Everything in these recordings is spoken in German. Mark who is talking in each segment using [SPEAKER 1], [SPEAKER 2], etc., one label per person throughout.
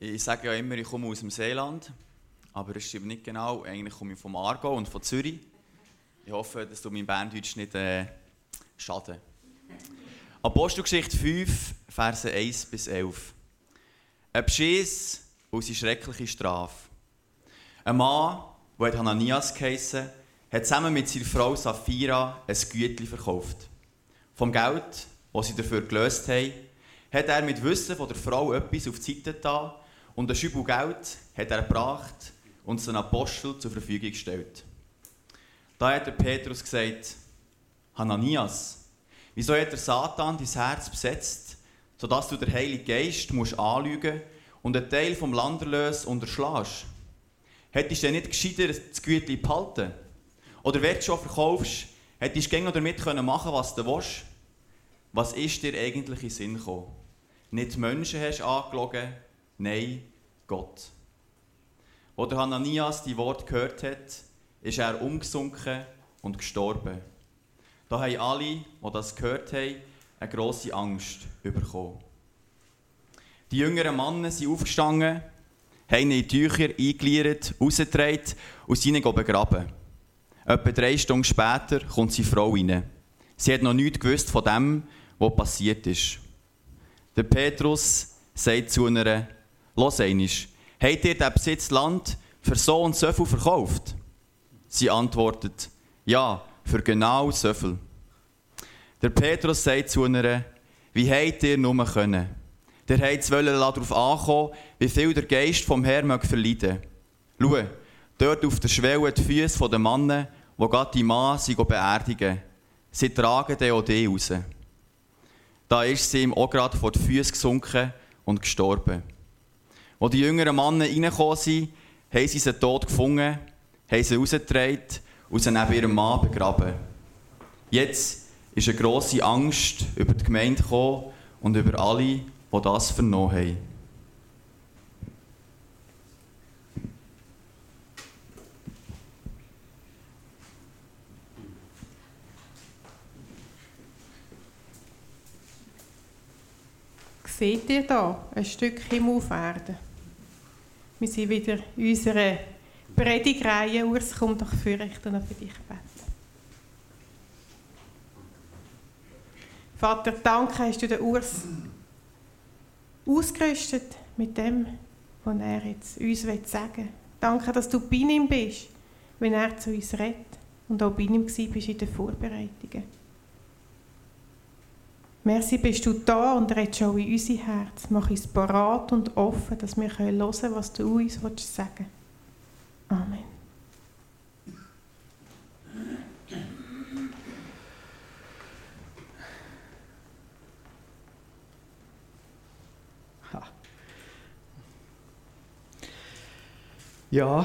[SPEAKER 1] Ich sage ja immer, ich komme aus dem Seeland, aber es stimmt nicht genau. Eigentlich komme ich vom Aargau und von Zürich. Ich hoffe, dass du mein Berndeutsch nicht äh, schaden. Apostelgeschichte 5, Verse 1 bis 11. Ein Beschiss und seine schreckliche Strafe. Ein Mann, der Hananias geheissen, hat zusammen mit seiner Frau Sapphira ein Gütli verkauft. Vom Geld, das sie dafür gelöst haben, hat er mit Wissen von der Frau etwas auf die Seite getan und ein Schübel Geld hat er gebracht und seinen Apostel zur Verfügung gestellt. Da hat der Petrus gesagt, Hananias, wieso hat der Satan dein Herz besetzt, sodass du den Heiligen Geist musst anlügen und einen Teil vom Landerlös unterschlägst? Hättest du denn nicht gescheiter das Gütli behalten? Oder wenn du schon verkaufst, hättest du damit machen was du willst? Was ist dir eigentlich in Sinn gekommen? Nicht Menschen hast angelogen, nein, Gott. Als der Hananias die Wort gehört hat, ist er umgesunken und gestorben. Da haben alle, die das gehört haben, eine grosse Angst bekommen. Die jüngeren Männer sind aufgestanden, haben ihn in Tücher eingeleiert, rausgetragen und sind begraben. Etwa drei Stunden später kommt seine Frau rein. Sie hat noch nichts gewusst von dem, was passiert ist. Der Petrus sagt zu einer, «Los einmal, habt ihr den Besitz Land für so und so viel verkauft?» Sie antwortet, «Ja, für genau so viel.» Der Petrus sagt zu einer, «Wie habt ihr nur können? Der hat darauf ankommen, wie viel der Geist vom Herrn verleiden Schau, dort auf der Schwelle die Füße der Männer, die Gott die Mann beerdigen. Sie tragen den auch raus.» Da ist sie ihm auch gerade vor die Füße gesunken und gestorben. Als die jüngeren Männer reingekommen sind, haben sie sie tot gefunden, haben sie rausgetragen und sie neben ihrem Mann begraben. Jetzt ist eine grosse Angst über die Gemeinde gekommen und über alle, die das vernommen haben.
[SPEAKER 2] Seht ihr da ein Stück Himmel auf Erde? Wir sind wieder in unserer Predigreihe. Urs, komm doch für ich noch für dich beten. Vater, danke, hast du den Urs ausgerüstet mit dem, was er jetzt uns sagen will. Danke, dass du bei ihm bist, wenn er zu uns redet und auch bei ihm bist in den Vorbereitungen. Merci, bist du da und redest auch in unser Herz. Mach uns parat und offen, dass wir hören können, was du uns sagen willst. Amen.
[SPEAKER 3] Ja.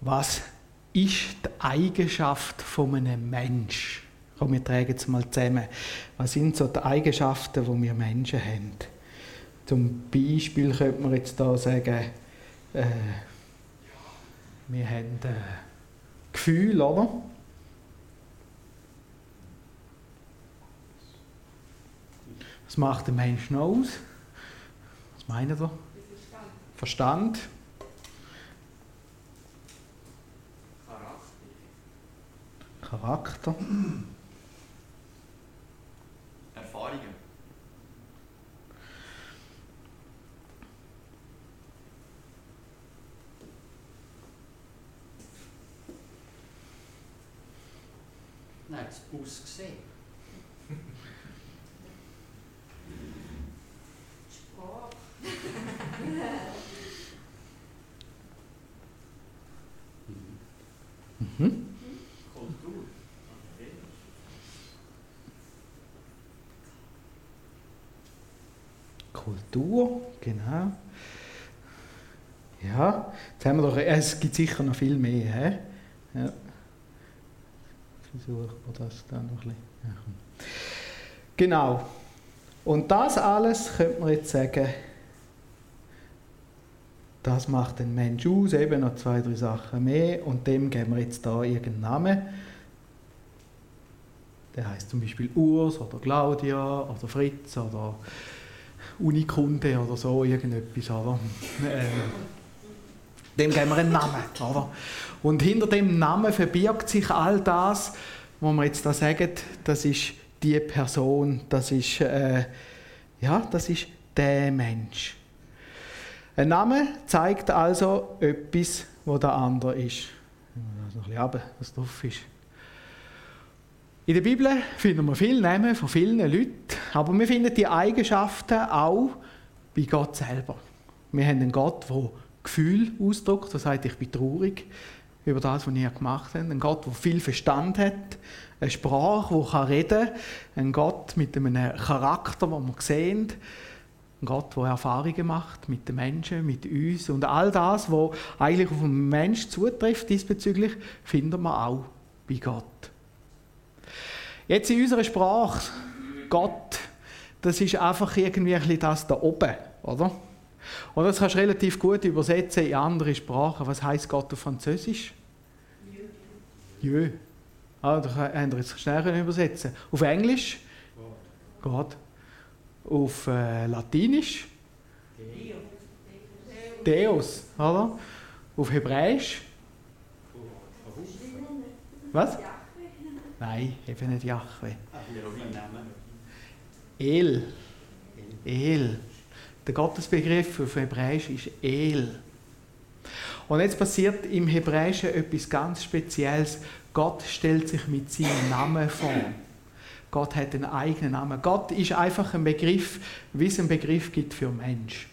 [SPEAKER 3] Was ist die Eigenschaft von einem Mensch? Komm, wir tragen es mal zusammen. Was sind so die Eigenschaften, die wir Menschen haben? Zum Beispiel könnte man jetzt da sagen, äh, wir haben äh, Gefühl, oder? Was macht der Mensch noch aus? Was meint ihr? Verstand. Verstand. Charakter.
[SPEAKER 1] Erfahrungen.
[SPEAKER 4] Nein, das Aussehen. Sprache.
[SPEAKER 3] mhm. Kultur, genau. Ja, jetzt haben wir doch, es gibt sicher noch viel mehr. He? Ja. Versuchen wir das dann noch ein bisschen. Genau. Und das alles könnte man jetzt sagen, das macht den Mensch aus, eben noch zwei, drei Sachen mehr und dem geben wir jetzt da irgendeinen Namen. Der heißt zum Beispiel Urs oder Claudia oder Fritz oder Unikunde oder so, irgendetwas, oder? Ähm, dem geben wir einen Namen, oder? Und hinter dem Namen verbirgt sich all das, was wir jetzt da sagen, das ist die Person, das ist, äh, ja, das ist der Mensch. Ein Name zeigt also etwas, wo der andere ist. Also ein bisschen runter, was drauf ist. In der Bibel finden wir viele Namen von vielen Leuten, aber wir finden die Eigenschaften auch bei Gott selber. Wir haben einen Gott, der Gefühl ausdrückt, der sagt, ich bin traurig über das, was ihr gemacht habt. Ein Gott, der viel Verstand hat, eine Sprache, die reden kann, ein Gott mit einem Charakter, den wir sehen, ein Gott, der Erfahrungen macht mit den Menschen, mit uns und all das, was eigentlich auf einen Menschen zutrifft diesbezüglich, finden wir auch bei Gott. Jetzt in unserer Sprache, Gott, das ist einfach irgendwie ein bisschen das da oben, oder? Und das kannst du relativ gut übersetzen in andere Sprachen. Was heißt Gott auf Französisch? Jö. Ah, da haben wir jetzt schnell übersetzen. Auf Englisch? Gott. Auf äh, Latinisch? Deus, oder? Auf Hebräisch? Was? Nein, eben nicht Yahweh. El. El. Der Gottesbegriff auf Hebräisch ist El. Und jetzt passiert im Hebräischen etwas ganz Spezielles. Gott stellt sich mit seinem Namen vor. Gott hat einen eigenen Namen. Gott ist einfach ein Begriff, wie es einen Begriff gibt für Mensch.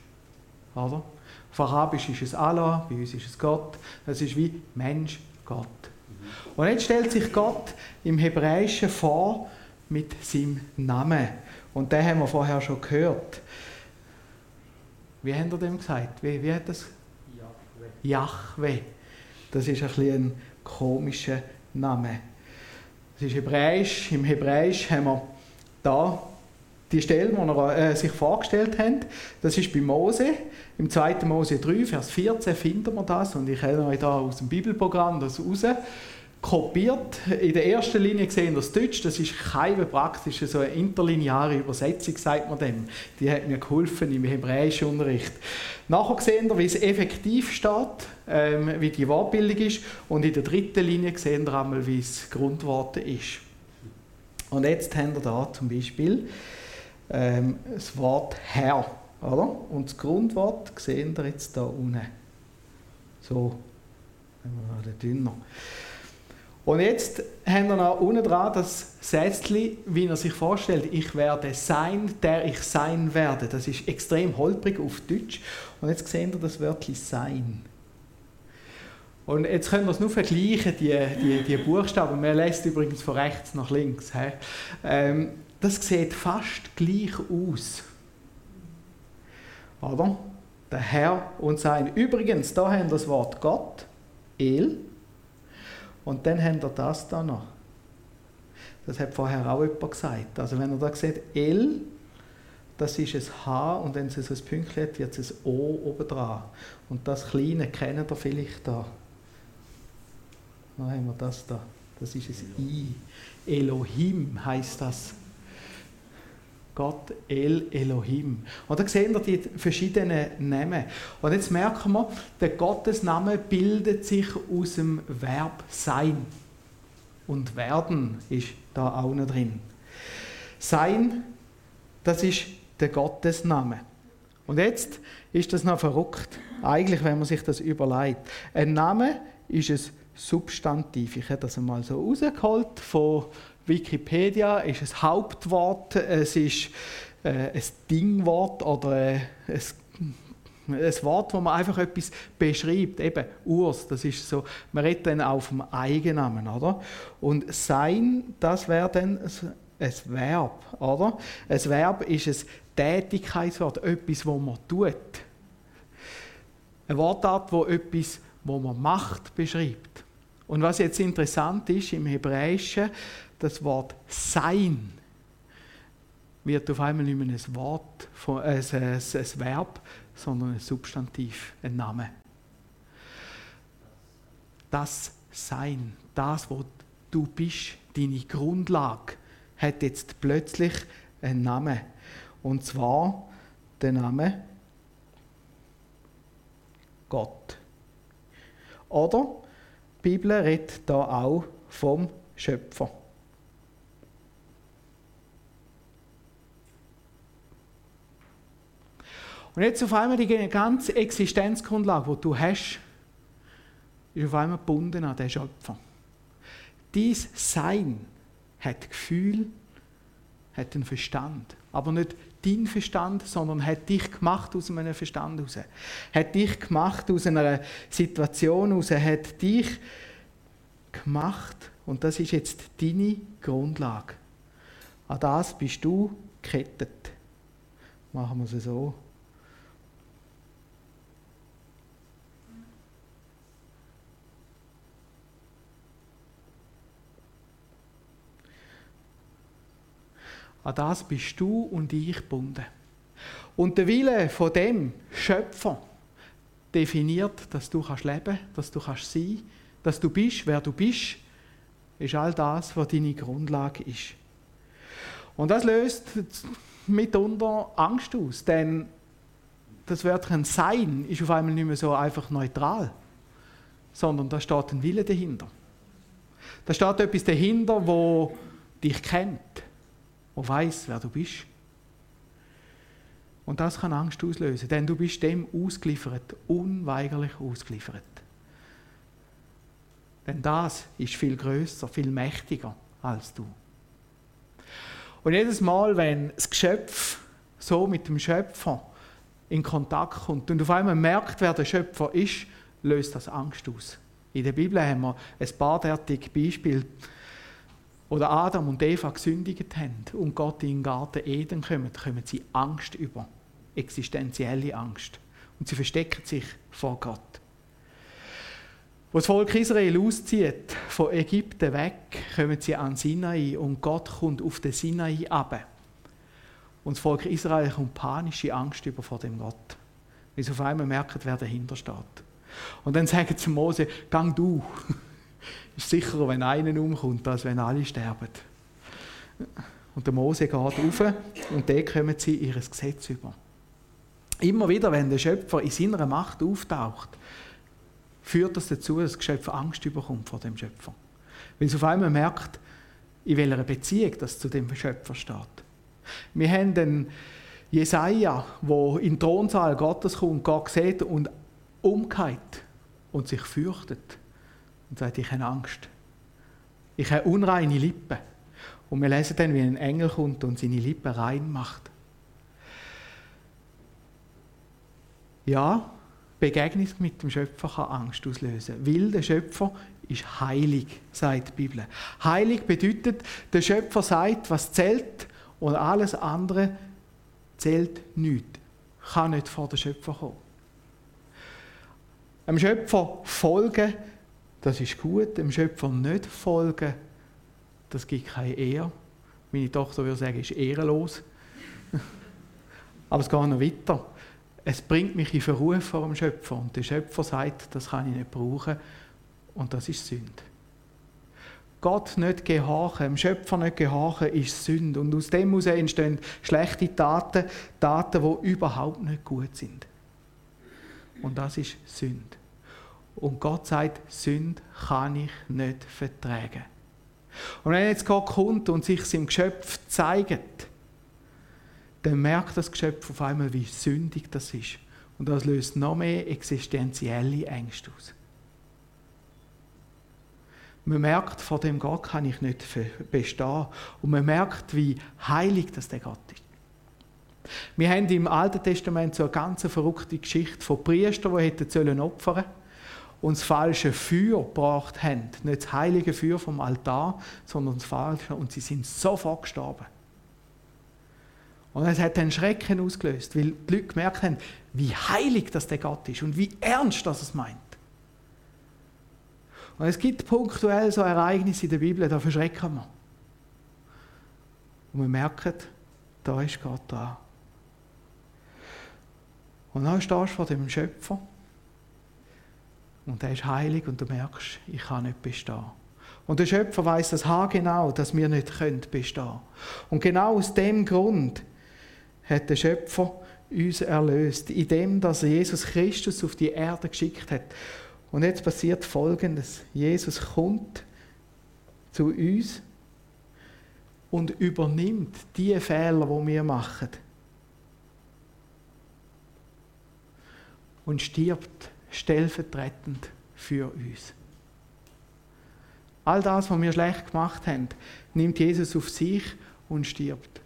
[SPEAKER 3] Oder? Auf Arabisch ist es Allah, bei uns ist es Gott. Das ist wie Mensch, Gott. Und jetzt stellt sich Gott im Hebräischen vor mit seinem Namen. Und den haben wir vorher schon gehört. Wie haben wir dem gesagt? Wie, wie hat das? Yahweh. Das ist ein, ein komischer Name. Das ist Hebräisch. Im Hebräisch haben wir da die Stelle, die er äh, sich vorgestellt hat. Das ist bei Mose. Im 2. Mose 3, Vers 14 finden wir das. Und ich habe euch da aus dem Bibelprogramm das raus kopiert. In der ersten Linie sehen wir das Deutsch, das ist keine praktische, so eine interlineare Übersetzung, sagt man dem. Die hat mir geholfen im hebräischen Unterricht. Nachher sehen wir, wie es effektiv steht, ähm, wie die Wortbildung ist. Und in der dritten Linie sehen wir einmal, wie es Grundwort ist. Und jetzt haben wir da zum Beispiel ähm, das Wort Herr. Oder? Und das Grundwort sehen wir jetzt da unten. So, wenn wir dünner. Und jetzt haben wir noch unten dran das Sätzchen, wie er sich vorstellt, ich werde sein, der ich sein werde. Das ist extrem holprig auf Deutsch. Und jetzt sehen wir das Wörtchen sein. Und jetzt können wir es nur vergleichen, die, die, die Buchstaben. Man lässt übrigens von rechts nach links. Ähm, das sieht fast gleich aus. Oder? Der Herr und sein. Übrigens, da haben wir das Wort Gott, El. Und dann haben wir das da noch. Das hat vorher auch jemand gesagt. Also wenn ihr da seht, L, das ist ein H und wenn es ein Pünktchen hat, wird es ein O oben dran. Und das Kleine kennt ihr vielleicht da. Dann haben wir das da. Das ist ein I. Elohim heißt das. Gott El Elohim. Und da sehen wir die verschiedenen Namen. Und jetzt merken wir, der Gottesname bildet sich aus dem Verb sein. Und werden ist da auch noch drin. Sein, das ist der Gottesname. Und jetzt ist das noch verrückt. Eigentlich, wenn man sich das überlegt. Ein Name ist ein Substantiv. Ich habe das einmal so rausgeholt von Wikipedia ist ein Hauptwort, es ist äh, ein Dingwort oder äh, ein, ein Wort, wo man einfach etwas beschreibt. Eben Urs, das ist so, man redet dann auch vom Eigennamen, oder? Und sein, das wäre dann ein Verb, oder? Ein Verb ist ein Tätigkeitswort, etwas, wo man tut. Eine Wortart, wo etwas, wo man macht, beschreibt. Und was jetzt interessant ist im Hebräischen, das Wort sein wird auf einmal nicht mehr ein Wort, ein, ein, ein, Verb, sondern ein Substantiv, ein Name. Das Sein, das, wo du bist, deine Grundlage, hat jetzt plötzlich einen Namen. Und zwar den Namen Gott. Oder die Bibel redet da auch vom Schöpfer. Und jetzt auf einmal die ganze Existenzgrundlage, die du hast, ist auf einmal gebunden an den Schöpfer. Dies Sein hat Gefühl, hat einen Verstand. Aber nicht dein Verstand, sondern hat dich gemacht aus einem Verstand heraus. Hat dich gemacht aus einer Situation heraus. Hat dich gemacht. Und das ist jetzt deine Grundlage. An das bist du gekettet. Machen wir es so. An das bist du und ich gebunden. Und der Wille von dem Schöpfer definiert, dass du kannst leben, dass du kannst sein, dass du bist, wer du bist, ist all das, was deine Grundlage ist. Und das löst mitunter Angst aus, denn das Wörtchen Sein ist auf einmal nicht mehr so einfach neutral, sondern da steht ein Wille dahinter. Da steht etwas dahinter, wo dich kennt, der weiß, wer du bist. Und das kann Angst auslösen, denn du bist dem ausgeliefert, unweigerlich ausgeliefert. Denn das ist viel größer, viel mächtiger als du. Und jedes Mal, wenn das Geschöpf so mit dem Schöpfer in Kontakt kommt und auf einmal merkt, wer der Schöpfer ist, löst das Angst aus. In der Bibel haben wir ein paar derartige Beispiele oder Adam und Eva gesündigt haben und Gott in den Garten Eden kommen, kommen sie Angst über. Existenzielle Angst. Und sie verstecken sich vor Gott. Wo das Volk Israel auszieht, von Ägypten weg, kommen sie an Sinai und Gott kommt auf den Sinai ab. Und das Volk Israel kommt panische Angst über vor dem Gott. Weil sie auf einmal merken, wer dahinter steht. Und dann sagen sie Mose, gang du. Ist sicherer, wenn einer umkommt, als wenn alle sterben. Und der Mose geht rauf und dann kommen sie ihr Gesetz über. Immer wieder, wenn der Schöpfer in seiner Macht auftaucht, führt das dazu, dass das Geschöpf Angst bekommt vor dem Schöpfer. Weil es auf einmal merkt, in welcher Beziehung das zu dem Schöpfer steht. Wir haben den Jesaja, der in den Thronsaal Gottes kommt, Gott sieht und umkehrt und sich fürchtet und sagt, ich habe Angst. Ich habe unreine Lippen. Und wir lesen dann, wie ein Engel kommt und seine Lippen rein macht. Ja, Begegnung mit dem Schöpfer kann Angst auslösen, weil der Schöpfer ist heilig, sagt die Bibel. Heilig bedeutet, der Schöpfer sagt, was zählt und alles andere zählt nicht. Kann nicht vor den Schöpfer kommen. Dem Schöpfer folgen das ist gut, dem Schöpfer nicht folgen, das gibt keine Ehre. Meine Tochter würde sagen, ist ehrenlos. Aber es geht noch weiter. Es bringt mich in Verruf vor dem Schöpfer. Und der Schöpfer sagt, das kann ich nicht brauchen. Und das ist Sünde. Gott nicht gehorchen, dem Schöpfer nicht gehorchen, ist Sünde. Und aus dem heraus entstehen schlechte Taten, Taten, die überhaupt nicht gut sind. Und das ist Sünde. Und Gott sagt, Sünde kann ich nicht vertragen. Und wenn jetzt Gott kommt und sich im Geschöpf zeigt, dann merkt das Geschöpf auf einmal, wie sündig das ist. Und das löst noch mehr existenzielle Ängste aus. Man merkt, vor dem Gott kann ich nicht bestehen. Und man merkt, wie heilig das der Gott ist. Wir haben im Alten Testament so eine ganz verrückte Geschichte von Priestern, die hätten opfern sollen und das falsche Feuer gebracht haben. Nicht das heilige Feuer vom Altar, sondern das falsche. Und sie sind sofort gestorben. Und es hat einen Schrecken ausgelöst, weil die Leute gemerkt haben, wie heilig das der Gott ist und wie ernst das es meint. Und es gibt punktuell so Ereignisse in der Bibel, da verschrecken wir. Und wir merken, da ist Gott da. Und dann stehst du vor dem Schöpfer und er ist heilig und du merkst, ich kann nicht bestehen. Und der Schöpfer weiß das haargenau, dass wir nicht bestehen können. Und genau aus dem Grund hat der Schöpfer uns erlöst, indem dass er Jesus Christus auf die Erde geschickt hat. Und jetzt passiert Folgendes. Jesus kommt zu uns und übernimmt die Fehler, die wir machen. Und stirbt stellvertretend für uns. All das, was wir schlecht gemacht haben, nimmt Jesus auf sich und stirbt.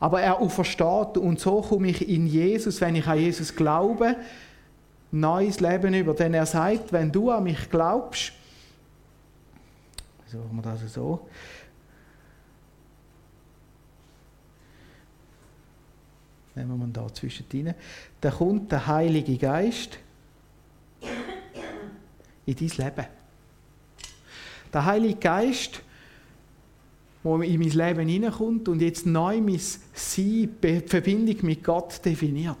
[SPEAKER 3] Aber er aufersteht und so komme ich in Jesus, wenn ich an Jesus glaube, neues Leben über. Denn er sagt, wenn du an mich glaubst, so machen wir das so, nehmen wir da zwischendrin, dann kommt der Heilige Geist in dein Leben. Der Heilige Geist, der in mein Leben hineinkommt und jetzt neu mein Sein, die Verbindung mit Gott definiert.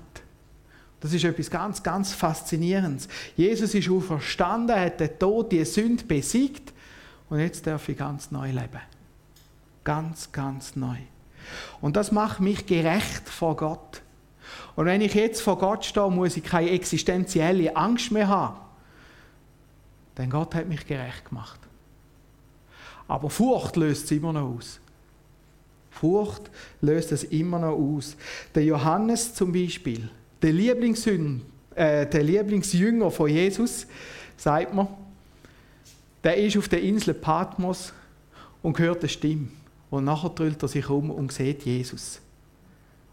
[SPEAKER 3] Das ist etwas ganz, ganz Faszinierendes. Jesus ist auferstanden, hat den Tod, die Sünde besiegt und jetzt darf ich ganz neu leben. Ganz, ganz neu. Und das macht mich gerecht vor Gott. Und wenn ich jetzt vor Gott stehe, muss ich keine existenzielle Angst mehr haben. Denn Gott hat mich gerecht gemacht. Aber Furcht löst es immer noch aus. Furcht löst es immer noch aus. Der Johannes zum Beispiel, der, äh, der Lieblingsjünger von Jesus, sagt man, der ist auf der Insel Patmos und hört eine Stimme. Und nachher drüllt er sich um und sieht Jesus.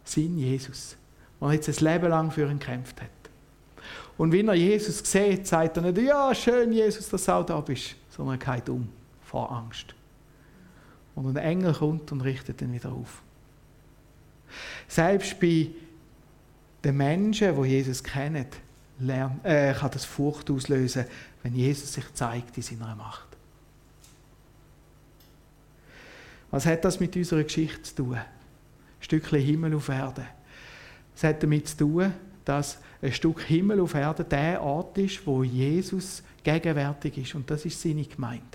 [SPEAKER 3] Sein Jesus. Der jetzt ein Leben lang für ihn gekämpft hat. Und wenn er Jesus sieht, sagt er nicht, ja, schön, Jesus, dass du auch da bist, sondern er geht um vor Angst. Und ein Engel kommt und richtet ihn wieder auf. Selbst bei den Menschen, die Jesus kennen, lernt, äh, kann das Furcht auslösen, wenn Jesus sich zeigt in seiner Macht. Was hat das mit unserer Geschichte zu tun? Ein Stückchen Himmel auf Erde. Es hat damit zu tun, dass ein Stück Himmel auf Erde der Ort ist, wo Jesus gegenwärtig ist. Und das ist seine Gemeinde.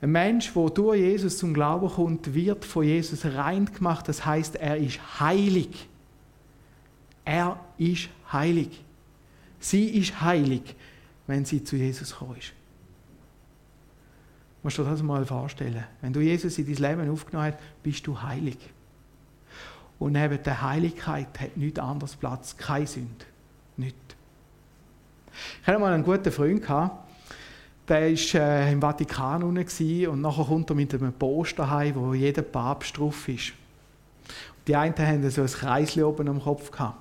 [SPEAKER 3] Ein Mensch, der durch Jesus zum Glauben kommt, wird von Jesus rein gemacht. Das heißt, er ist heilig. Er ist heilig. Sie ist heilig, wenn sie zu Jesus gekommen ist. Du musst dir das mal vorstellen. Wenn du Jesus in dein Leben aufgenommen hast, bist du heilig. Und neben der Heiligkeit hat nichts anderes Platz, keine Sünde. Nicht. Ich hatte mal einen guten Freund, der war äh, im Vatikan und nachher kommt er mit einem Poster heim, wo jeder Papst drauf ist. Die einen haben so ein Kreisli oben am Kopf gehabt.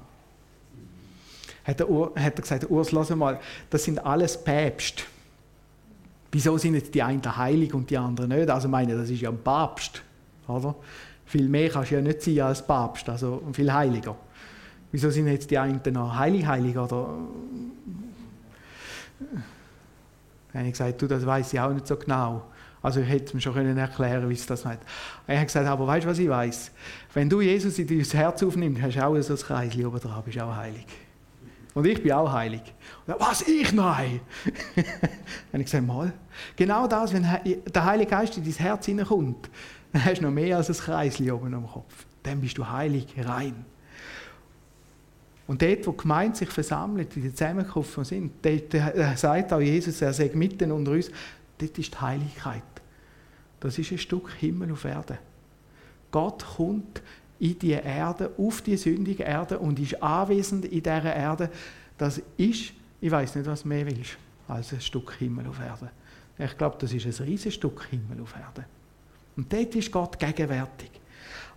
[SPEAKER 3] Hat er, hat er gesagt, Urs, lass mal, das sind alles Päpste. Wieso sind jetzt die einen heilig und die anderen nicht? Also meine, das ist ja ein Papst, oder? Viel mehr kannst du ja nicht sein als Papst, also viel heiliger. Wieso sind jetzt die einen noch heilig, heilig oder dann habe ich gesagt, du, das weiß ich auch nicht so genau. Also ich hätte mir schon können erklären, wie es das meint. Er hat gesagt, aber weißt du, was ich weiß? Wenn du Jesus in dein Herz aufnimmst, hast du auch so ein Kreis oben dran, bist auch heilig. Und ich bin auch heilig. Und was, ich nein? dann habe ich gesagt, mal, genau das, wenn der Heilige Geist in dein Herz hineinkommt, dann hast du noch mehr als ein Kreis oben am Kopf. Dann bist du heilig, rein. Und dort, wo die Gemeinde sich versammelt, in den Zusammenkunft sind, dort sagt auch Jesus, er sagt mitten unter uns, dort ist die Heiligkeit. Das ist ein Stück Himmel auf Erde. Gott kommt in die Erde, auf die sündige Erde und ist anwesend in dieser Erde. Das ist, ich weiß nicht, was du mehr willst, als ein Stück Himmel auf Erde. Ich glaube, das ist ein riesiges Stück Himmel auf Erde. Und dort ist Gott gegenwärtig.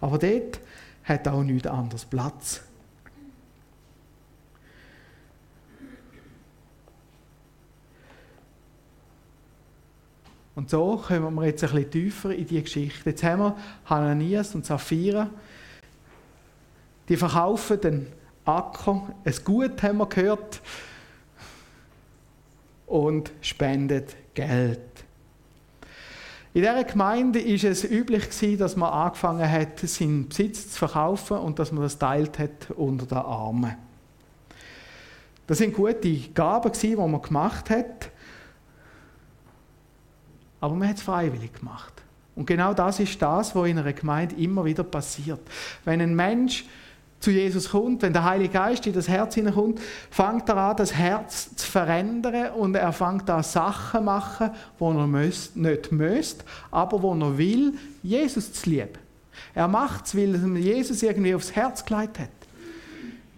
[SPEAKER 3] Aber dort hat auch nichts anderes Platz. Und so kommen wir jetzt ein bisschen tiefer in die Geschichte. Jetzt haben wir Hananias und Sapphira. Die verkaufen den Acker, ein Gut haben wir gehört, und spenden Geld. In dieser Gemeinde war es üblich, dass man angefangen hat, seinen Besitz zu verkaufen und dass man das teilt hat unter den Armen. Das sind gute Gaben, die man gemacht hat. Aber man hat es freiwillig gemacht. Und genau das ist das, was in einer Gemeinde immer wieder passiert. Wenn ein Mensch zu Jesus kommt, wenn der Heilige Geist in das Herz hineinkommt, fängt er an, das Herz zu verändern und er fängt an, Sachen zu machen, die er nicht müsste, aber wo er will, Jesus zu lieben. Er macht es, weil er Jesus irgendwie aufs Herz gelegt hat.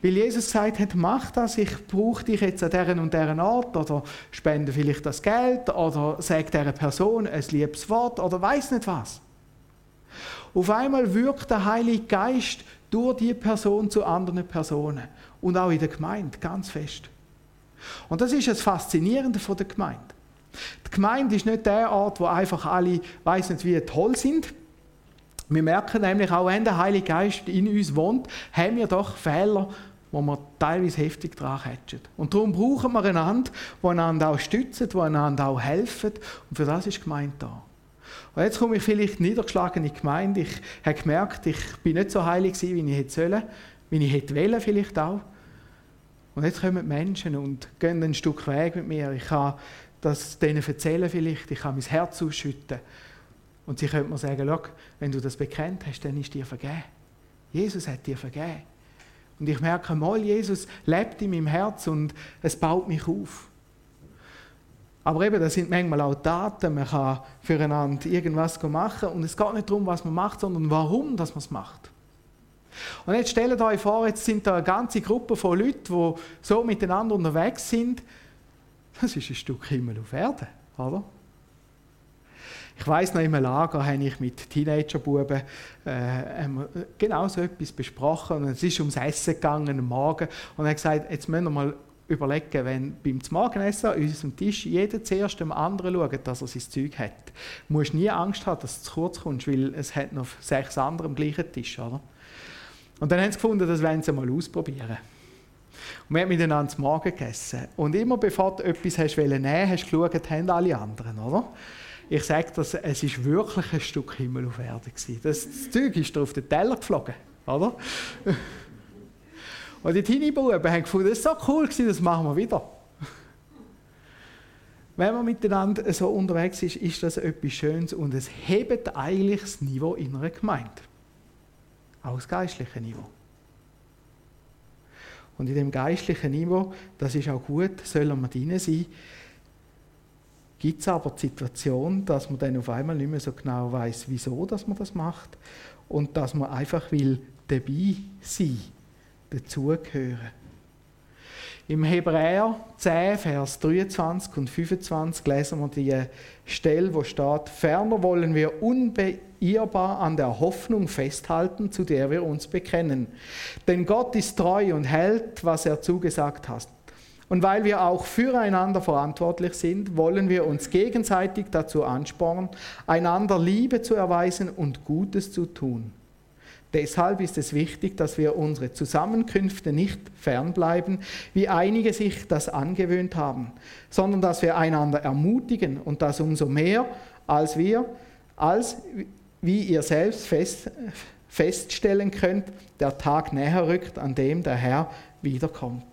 [SPEAKER 3] Weil Jesus gesagt hat, mach das, ich brauche dich jetzt an deren und deren Ort oder spende vielleicht das Geld oder sag dieser Person ein liebes Wort oder weiß nicht was. Auf einmal wirkt der Heilige Geist durch die Person zu anderen Personen und auch in der Gemeinde ganz fest. Und das ist das Faszinierende von der Gemeinde. Die Gemeinde ist nicht der Ort, wo einfach alle, weiß nicht wie, toll sind. Wir merken nämlich auch, wenn der Heilige Geist in uns wohnt, haben wir doch Fehler, wo wir teilweise heftig dran hätten. Und darum brauchen wir einander, die einander auch stützen, die einander auch helfen. Und für das ist die Gemeinde da. Und jetzt komme ich vielleicht niedergeschlagen in die Gemeinde. Ich habe gemerkt, ich bin nicht so heilig gewesen, wie ich hätte sollen, wie ich hätte wollen vielleicht auch. Und jetzt kommen die Menschen und gehen ein Stück Weg mit mir. Ich kann das denen erzählen vielleicht, ich kann mein Herz ausschütten. Und sie können mir sagen, wenn du das bekennt hast, dann ist dir vergeben. Jesus hat dir vergeben. Und ich merke mal, Jesus lebt in meinem Herz und es baut mich auf. Aber eben, das sind manchmal auch Taten, man kann füreinander irgendwas machen und es geht nicht darum, was man macht, sondern warum dass man es macht. Und jetzt stellt euch vor, jetzt sind da eine ganze Gruppe von Leuten, die so miteinander unterwegs sind. Das ist ein Stück Himmel auf Erde, oder? Ich weiß noch, im Lager habe ich mit Teenagerbuben äh, genau so etwas besprochen. Und es ist ums Essen gegangen am Morgen. Und er hat gesagt, jetzt müssen wir mal überlegen, wenn beim Morgenessen an unserem Tisch jeder zuerst dem anderen schaut, dass er sein Zeug hat. Du musst nie Angst haben, dass du zu kurz kommst, weil es hat noch sechs andere am gleichen Tisch. Oder? Und dann haben sie gefunden, das wollen sie mal ausprobieren. Und wir haben miteinander zum Morgen gegessen. Und immer bevor du etwas hast nehmen hast du geschaut, haben alle anderen, oder? Ich sage das, es ist wirklich ein Stück Himmel auf Erde. Das, das Zeug ist auf den Teller geflogen, oder? Und die Teenie-Buben haben gefunden, das ist so cool das machen wir wieder. Wenn man miteinander so unterwegs ist, ist das etwas Schönes und es hebt eigentlich das Niveau in einer Gemeinde. Auch das geistliche Niveau. Und in dem geistlichen Niveau, das ist auch gut, sollen wir drin sein, gibt es aber die Situation, dass man dann auf einmal nicht mehr so genau weiß, wieso dass man das macht und dass man einfach will dabei sein, dazugehören. Im Hebräer 10, Vers 23 und 25 lesen wir die Stelle, wo steht, ferner wollen wir unbeirrbar an der Hoffnung festhalten, zu der wir uns bekennen. Denn Gott ist treu und hält, was er zugesagt hat. Und weil wir auch füreinander verantwortlich sind, wollen wir uns gegenseitig dazu anspornen, einander Liebe zu erweisen und Gutes zu tun. Deshalb ist es wichtig, dass wir unsere Zusammenkünfte nicht fernbleiben, wie einige sich das angewöhnt haben, sondern dass wir einander ermutigen und das umso mehr, als wir, als wie ihr selbst fest, feststellen könnt, der Tag näher rückt, an dem der Herr wiederkommt.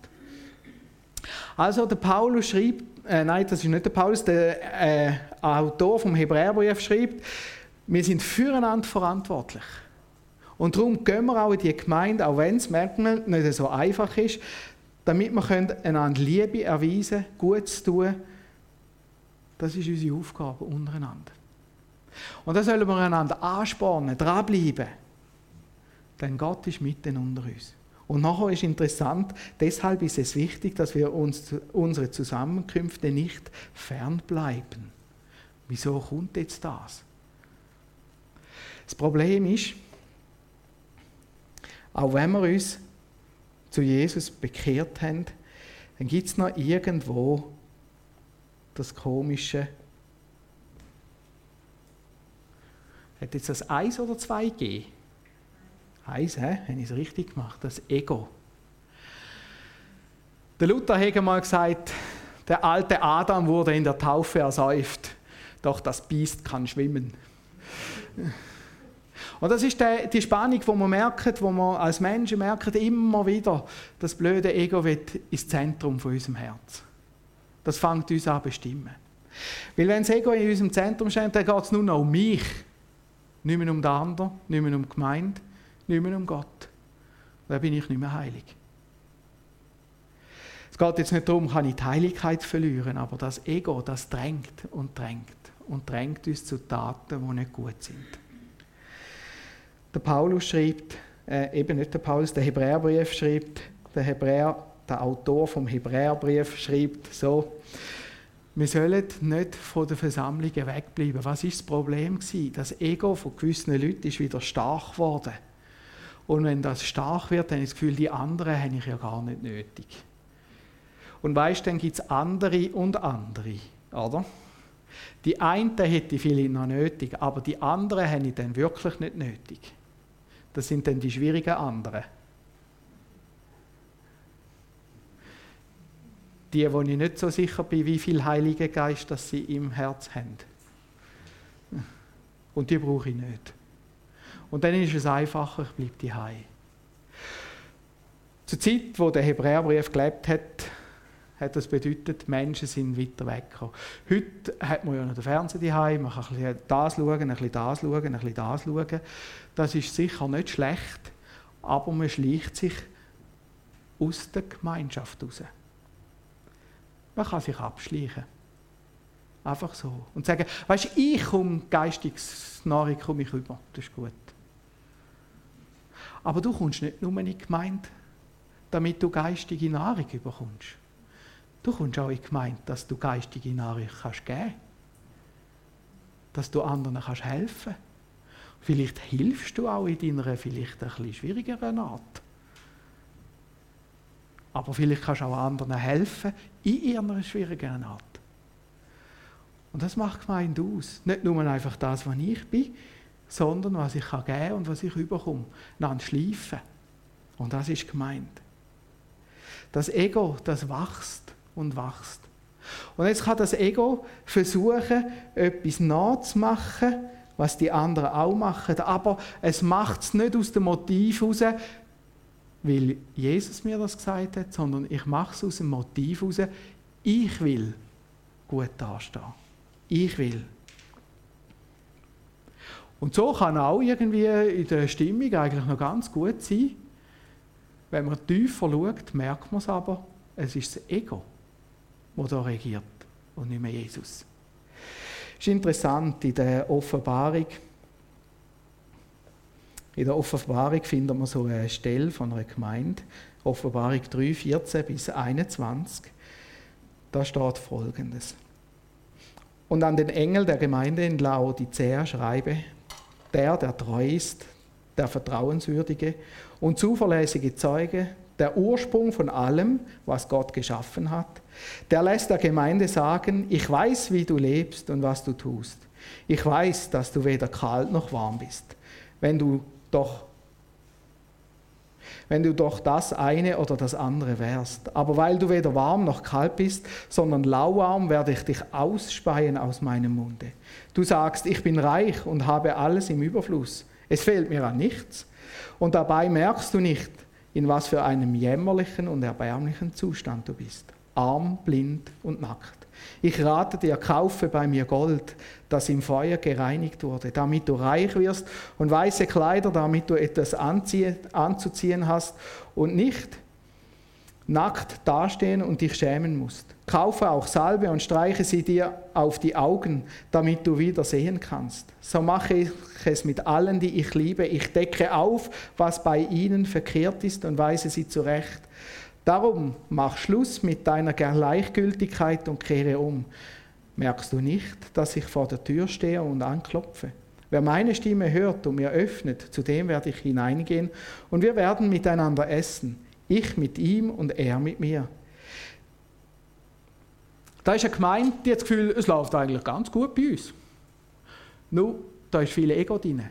[SPEAKER 3] Also der Paulus schreibt, äh, nein, das ist nicht der Paulus, der äh, Autor vom Hebräerbrief schreibt, wir sind füreinander verantwortlich. Und darum gehen wir auch in die Gemeinde, auch wenn es, merkt man, nicht so einfach ist, damit wir einander Liebe erweisen, Gutes tun. Das ist unsere Aufgabe untereinander. Und da sollen wir einander anspornen, dranbleiben. Denn Gott ist mitten unter uns. Und nachher ist interessant, deshalb ist es wichtig, dass wir uns unsere Zusammenkünfte nicht fernbleiben. Wieso kommt jetzt das? Das Problem ist, auch wenn wir uns zu Jesus bekehrt haben, dann gibt es noch irgendwo das komische. Hat jetzt das 1 oder 2 G? Eins, he? habe ich es richtig gemacht, das Ego. Der Luther hat mal gesagt, der alte Adam wurde in der Taufe ersäuft, doch das Biest kann schwimmen. Und das ist die Spannung, die man merkt, wo man als Menschen merkt, immer wieder, das blöde Ego wird ins Zentrum von unserem Herz. Das fängt uns an bestimmen. Weil wenn das Ego in unserem Zentrum steht, dann geht es nur noch um mich. Nicht mehr um den anderen, nicht mehr um die Gemeinde, nicht mehr um Gott. Dann bin ich nicht mehr heilig. Es geht jetzt nicht darum, kann ich die Heiligkeit verlieren, aber das Ego, das drängt und drängt und drängt uns zu Taten, die nicht gut sind. Der Paulus schreibt, äh, eben nicht der Paulus, der Hebräerbrief schreibt, der Hebräer, der Autor vom Hebräerbrief schreibt so, wir sollen nicht von den Versammlungen wegbleiben. Was ist das Problem gewesen? Das Ego von gewissen Leuten ist wieder stark geworden. Und wenn das stark wird, dann ich das Gefühl, die anderen habe ich ja gar nicht nötig. Und weißt, dann gibt es andere und andere, oder? Die einen hätte ich vielleicht noch nötig, aber die anderen habe ich dann wirklich nicht nötig. Das sind dann die schwierigen anderen. Die, wo ich nicht so sicher bin, wie viel Heilige Geist dass sie im Herz haben. Und die brauche ich nicht. Und dann ist es einfacher, ich bleibe die Zur Zeit, wo der Hebräerbrief gelebt hat, hat das bedeutet, Menschen sind weiter weggekommen. Heute hat man ja noch den Fernseher daheim, man kann ein bisschen das schauen, ein bisschen das schauen, ein bisschen das schauen. Das ist sicher nicht schlecht, aber man schleicht sich aus der Gemeinschaft raus. Man kann sich abschleichen. Einfach so. Und sagen, weißt du, ich komme geistiges Nahrung komme ich rüber. Das ist gut. Aber du kommst nicht nur in die Gemeinde, damit du geistige Nahrung bekommst. Du kommst auch in die Gemeinde, dass du geistige Nahrung kannst geben Dass du anderen kannst helfen Vielleicht hilfst du auch in deiner vielleicht ein bisschen schwierigeren Art. Aber vielleicht kannst du auch anderen helfen in ihrer schwierigen Art. Und das macht Gemeinde aus. Nicht nur einfach das, was ich bin, sondern was ich geben kann und was ich überkomme. Dann schleifen. Und das ist gemeint. Das Ego, das wächst und wächst. Und jetzt kann das Ego versuchen, etwas nachzumachen, was die anderen auch machen. Aber es macht es nicht aus dem Motiv heraus, weil Jesus mir das gesagt hat, sondern ich mache es aus dem Motiv heraus, ich will gut dastehen. Ich will. Und so kann auch irgendwie in der Stimmung eigentlich noch ganz gut sein. Wenn man tiefer schaut, merkt man es aber, es ist das Ego, das da regiert und nicht mehr Jesus. Es ist interessant, in der Offenbarung, in der Offenbarung findet man so eine Stelle von einer Gemeinde, Offenbarung 3, 14 bis 21. Da steht folgendes. Und an den Engel der Gemeinde in Laodicea schreibe, der, der treu ist, der vertrauenswürdige und zuverlässige Zeuge, der Ursprung von allem, was Gott geschaffen hat, der lässt der Gemeinde sagen, ich weiß, wie du lebst und was du tust. Ich weiß, dass du weder kalt noch warm bist. Wenn du doch wenn du doch das eine oder das andere wärst. Aber weil du weder warm noch kalt bist, sondern lauwarm, werde ich dich ausspeien aus meinem Munde. Du sagst, ich bin reich und habe alles im Überfluss. Es fehlt mir an nichts. Und dabei merkst du nicht, in was für einem jämmerlichen und erbärmlichen Zustand du bist. Arm, blind und nackt. Ich rate dir, kaufe bei mir Gold, das im Feuer gereinigt wurde, damit du reich wirst und weiße Kleider, damit du etwas anzuziehen hast und nicht nackt dastehen und dich schämen musst. Kaufe auch Salbe und streiche sie dir auf die Augen, damit du wieder sehen kannst. So mache ich es mit allen, die ich liebe. Ich decke auf, was bei ihnen verkehrt ist und weise sie zurecht. Darum mach Schluss mit deiner Gleichgültigkeit und kehre um. Merkst du nicht, dass ich vor der Tür stehe und anklopfe? Wer meine Stimme hört und mir öffnet, zu dem werde ich hineingehen und wir werden miteinander essen. Ich mit ihm und er mit mir. Da ist eine Gemeinde, die hat das Gefühl, es läuft eigentlich ganz gut bei uns. Nur, da ist viel Ego drin.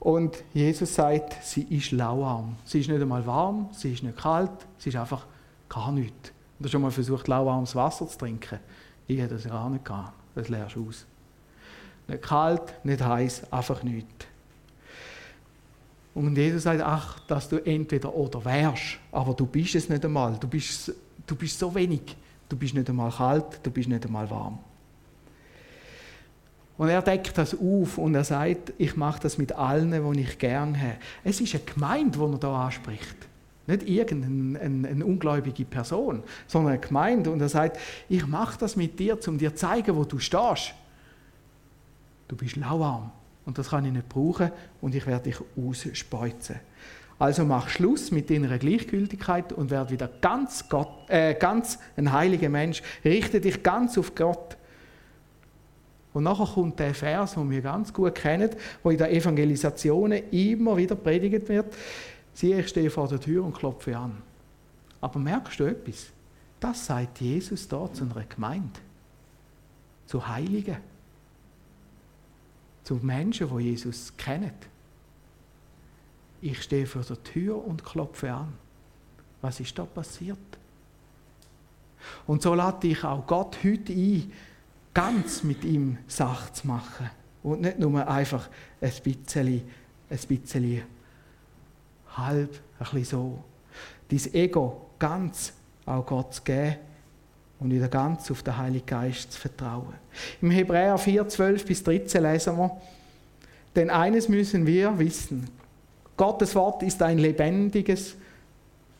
[SPEAKER 3] Und Jesus sagt, sie ist lauwarm. Sie ist nicht einmal warm, sie ist nicht kalt, sie ist einfach gar nichts. Und du schon mal versucht, lauwarmes Wasser zu trinken. Ich hätte das gar nicht gehabt. Das lernst du aus. Nicht kalt, nicht heiß, einfach nichts. Und Jesus sagt, ach, dass du entweder oder wärst, aber du bist es nicht einmal. Du bist, du bist so wenig. Du bist nicht einmal kalt, du bist nicht einmal warm. Und er deckt das auf und er sagt, ich mache das mit allen, die ich gerne habe. Es ist eine Gemeinde, die er hier anspricht. Nicht irgendeine eine, eine ungläubige Person, sondern eine Gemeinde. Und er sagt, ich mache das mit dir, um dir zu zeigen, wo du stehst. Du bist lauwarm und das kann ich nicht brauchen und ich werde dich ausspeuzen. Also mach Schluss mit deiner Gleichgültigkeit und werde wieder ganz, Gott, äh, ganz ein heiliger Mensch. Richte dich ganz auf Gott. Und nachher kommt der Vers, den wir ganz gut kennen, wo in der Evangelisation immer wieder predigt wird. Siehe, ich stehe vor der Tür und klopfe an. Aber merkst du etwas? Das sagt Jesus da zu einer Gemeinde. Zu Heiligen. Zu Menschen, die Jesus kennen ich stehe vor der Tür und klopfe an. Was ist da passiert? Und so lade ich auch Gott heute ein, ganz mit ihm Sache zu machen. Und nicht nur einfach ein bisschen, ein bisschen halb, ein bisschen so. Dein Ego ganz auch Gott zu geben und wieder ganz auf den Heiligen Geist zu vertrauen. Im Hebräer 4, 12 bis 13 lesen wir, denn eines müssen wir wissen, Gottes Wort ist ein lebendiges,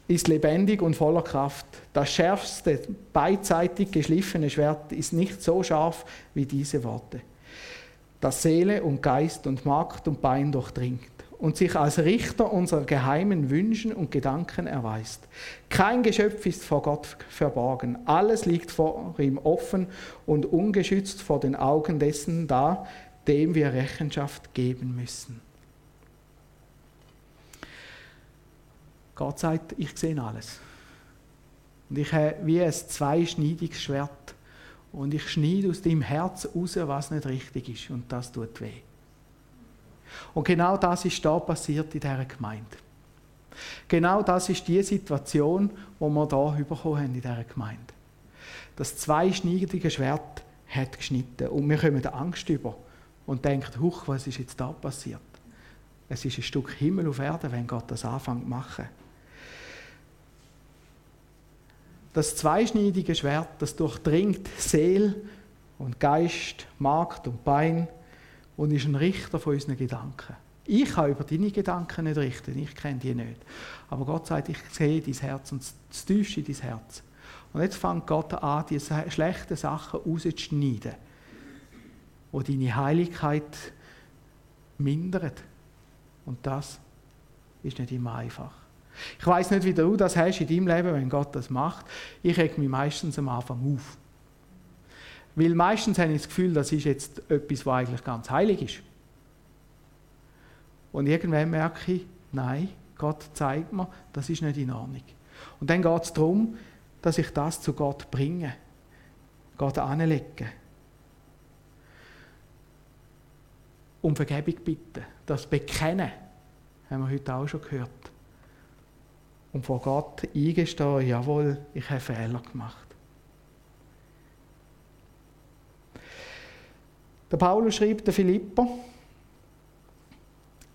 [SPEAKER 3] ist lebendig und voller Kraft. Das schärfste, beidseitig geschliffene Schwert ist nicht so scharf wie diese Worte, das Seele und Geist und Markt und Bein durchdringt und sich als Richter unserer geheimen Wünschen und Gedanken erweist. Kein Geschöpf ist vor Gott verborgen. Alles liegt vor ihm offen und ungeschützt vor den Augen dessen da, dem wir Rechenschaft geben müssen. Gott sagt, ich sehe alles. Und ich habe wie ein zweischneidiges Schwert. Und ich schneide aus deinem Herz raus, was nicht richtig ist. Und das tut weh. Und genau das ist da passiert in dieser Gemeinde. Genau das ist die Situation, die wir hier bekommen haben in dieser Gemeinde. Das zweischneidige Schwert hat geschnitten. Und wir kommen Angst über und denken, huch, was ist jetzt da passiert? Es ist ein Stück Himmel auf Erde, wenn Gott das anfängt zu machen. Das zweischneidige Schwert, das durchdringt Seele und Geist, Markt und Bein und ist ein Richter von unseren Gedanken. Ich kann über deine Gedanken nicht richten, ich kenne die nicht. Aber Gott sagt, ich sehe dein Herz und das Tiefste dein Herz. Und jetzt fängt Gott an, die schlechten Sachen rauszuschneiden, wo deine Heiligkeit mindert. Und das ist nicht immer einfach. Ich weiß nicht, wie du das hast in deinem Leben, wenn Gott das macht. Ich reg mich meistens am Anfang auf. Weil meistens habe ich das Gefühl, das ist jetzt etwas, was eigentlich ganz heilig ist. Und irgendwann merke ich, nein, Gott zeigt mir, das ist nicht in Ordnung. Und dann geht es darum, dass ich das zu Gott bringe. Gott anlege. Um Vergebung bitten. Das Bekennen, haben wir heute auch schon gehört und vor Gott eingestehen, jawohl, ich habe Fehler gemacht. Der Paulus schreibt der Philipper,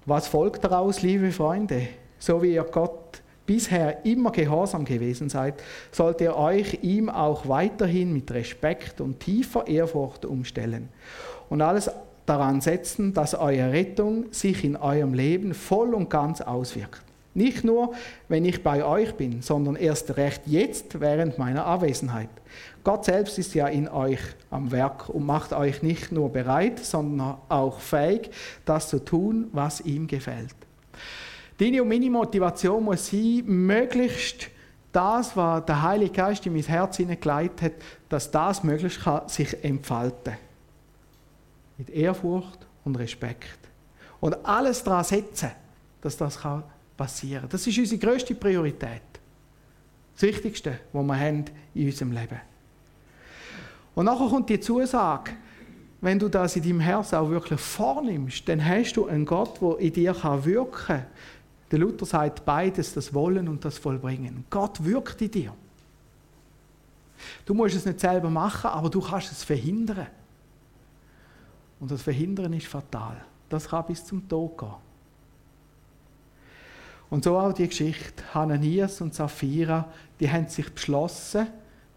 [SPEAKER 3] was folgt daraus, liebe Freunde? So wie ihr Gott bisher immer gehorsam gewesen seid, sollt ihr euch ihm auch weiterhin mit Respekt und tiefer Ehrfurcht umstellen und alles daran setzen, dass eure Rettung sich in eurem Leben voll und ganz auswirkt. Nicht nur, wenn ich bei euch bin, sondern erst recht jetzt während meiner Abwesenheit. Gott selbst ist ja in euch am Werk und macht euch nicht nur bereit, sondern auch fähig, das zu tun, was ihm gefällt. Deine und meine Motivation muss sein, möglichst das, was der Heilige Geist in mein Herz hineingelegt hat, dass das möglichst kann sich entfalten Mit Ehrfurcht und Respekt. Und alles daran setzen, dass das kann passieren. Das ist unsere größte Priorität. Das Wichtigste, was wir haben in unserem Leben. Und nachher kommt die Zusage, wenn du das in deinem Herzen auch wirklich vornimmst, dann hast du einen Gott, der in dir wirken kann. Der Luther sagt beides, das Wollen und das Vollbringen. Gott wirkt in dir. Du musst es nicht selber machen, aber du kannst es verhindern. Und das Verhindern ist fatal. Das kann bis zum Tod gehen. Und so auch die Geschichte. Hananias und Sapphira, die haben sich beschlossen,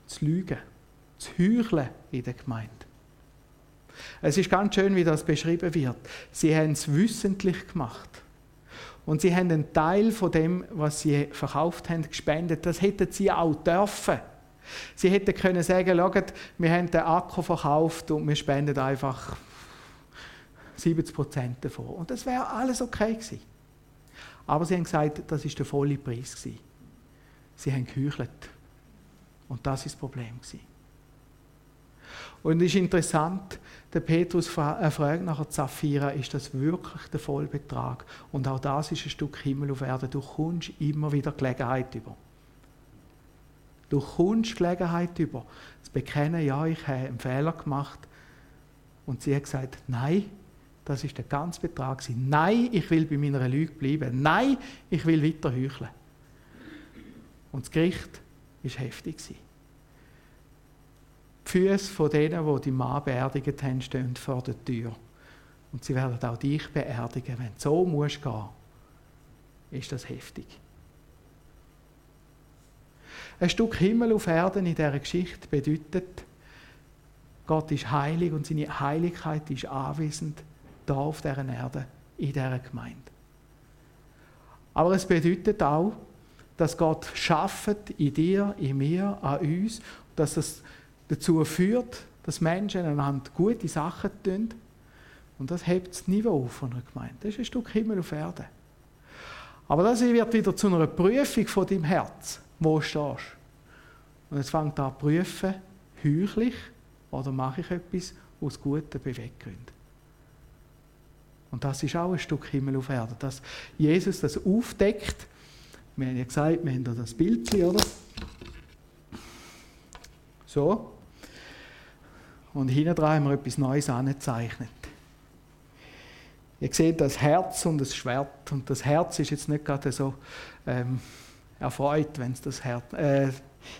[SPEAKER 3] zu lügen, zu heucheln in der Gemeinde. Es ist ganz schön, wie das beschrieben wird. Sie haben es wissentlich gemacht. Und sie haben einen Teil von dem, was sie verkauft haben, gespendet. Das hätten sie auch dürfen. Sie hätten können sagen, schaut, wir haben den Akku verkauft und wir spenden einfach 70 Prozent davon. Und das wäre alles okay gewesen. Aber sie haben gesagt, das ist der volle Preis gewesen. Sie haben geheuchelt. Und das ist das Problem gewesen. Und es ist interessant, der Petrus äh, fragt nachher Sapphira, ist das wirklich der Vollbetrag? Und auch das ist ein Stück Himmel auf Erde. Du kommst immer wieder Gelegenheit über. Du kommst Gelegenheit über. Zu bekennen, ja, ich habe einen Fehler gemacht. Und sie hat gesagt, nein, das ist der ganze Betrag. Nein, ich will bei meiner Lüge bleiben. Nein, ich will weiter heucheln. Und das Gericht war heftig. Die Füße von denen, die die Mann beerdigt haben, stehen vor der Tür. Und sie werden auch dich beerdigen. Wenn du so musst gehen, ist das heftig. Ein Stück Himmel auf Erden in dieser Geschichte bedeutet, Gott ist heilig und seine Heiligkeit ist anwesend da auf dieser Erde, in dieser Gemeinde. Aber es bedeutet auch, dass Gott schafft in dir, in mir, an uns, dass es dazu führt, dass Menschen einander gute Sachen tun. Und das hebt das Niveau von einer Gemeinde. Das ist ein Stück Himmel auf Erde. Aber das wird wieder zu einer Prüfung von deinem Herz, wo du stehst. Und es fängt an zu prüfen, heuchlich oder mache ich etwas aus guten Beweggründen. Und das ist auch ein Stück Himmel auf Erde, dass Jesus das aufdeckt. Wir haben ja gesagt, wir haben da das Bild, oder? So. Und hinten dran haben wir etwas Neues angezeichnet. Ihr seht das Herz und das Schwert. Und das Herz ist jetzt nicht gerade so ähm, erfreut, wenn es das, äh,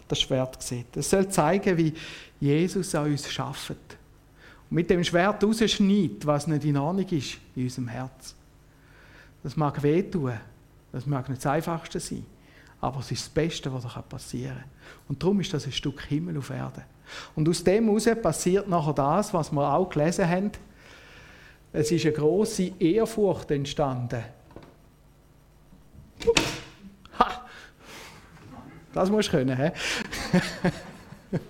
[SPEAKER 3] das Schwert sieht. Es soll zeigen, wie Jesus an uns schafft. Und mit dem Schwert rausschneidet, was nicht in Ordnung ist in unserem Herz. Das mag wehtun. Das mag nicht das Einfachste sein. Aber es ist das Beste, was passieren kann. Und darum ist das ein Stück Himmel auf Erde. Und aus dem heraus passiert nachher das, was wir auch gelesen haben. Es ist eine große Ehrfurcht entstanden. Ha! Das musst du können, hä?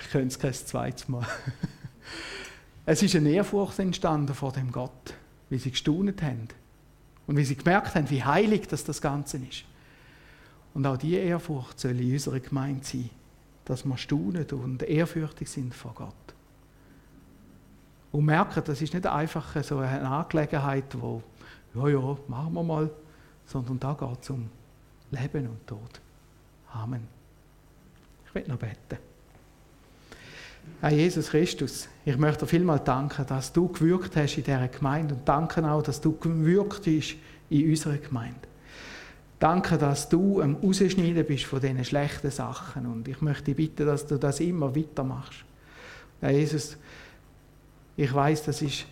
[SPEAKER 3] ich könnte es kein zweites Mal. es ist eine Ehrfurcht entstanden vor dem Gott, wie sie gestaunet haben. Und wie sie gemerkt haben, wie heilig das, das Ganze ist. Und auch diese Ehrfurcht soll in unserer Gemeinde sein dass wir staunen und ehrfürchtig sind vor Gott. Und merken, das ist nicht einfach so eine Angelegenheit, wo, ja, ja, machen wir mal, sondern da geht es um Leben und Tod. Amen. Ich will noch beten. Herr Jesus Christus, ich möchte dir vielmal danken, dass du gewirkt hast in dieser Gemeinde und danke auch, dass du gewirkt bist in unserer Gemeinde. Danke, dass du am Rausschneiden bist von diesen schlechten Sachen. Und ich möchte dich bitten, dass du das immer weitermachst. Ja, Jesus, ich weiß, das ist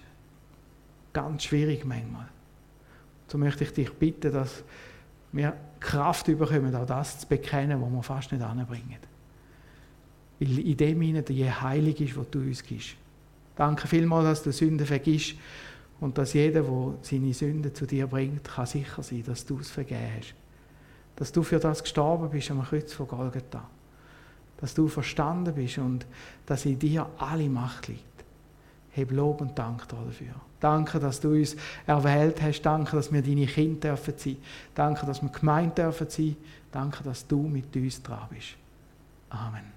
[SPEAKER 3] ganz schwierig manchmal. So möchte ich dich bitten, dass wir Kraft bekommen, auch das zu bekennen, was wir fast nicht anbringen. Weil in dem hinein je heilig ist, was du uns gibst. Danke vielmals, dass du Sünden vergisst und dass jeder, der seine Sünden zu dir bringt, kann sicher sein, dass du es vergeben hast. Dass du für das gestorben bist am Kreuz von Golgatha. Dass du verstanden bist und dass in dir alle Macht liegt. Heb Lob und Dank dafür. Danke, dass du uns erwählt hast. Danke, dass wir deine Kinder dürfen sein. Danke, dass wir gemeint dürfen sein. Danke, dass du mit uns dran bist. Amen.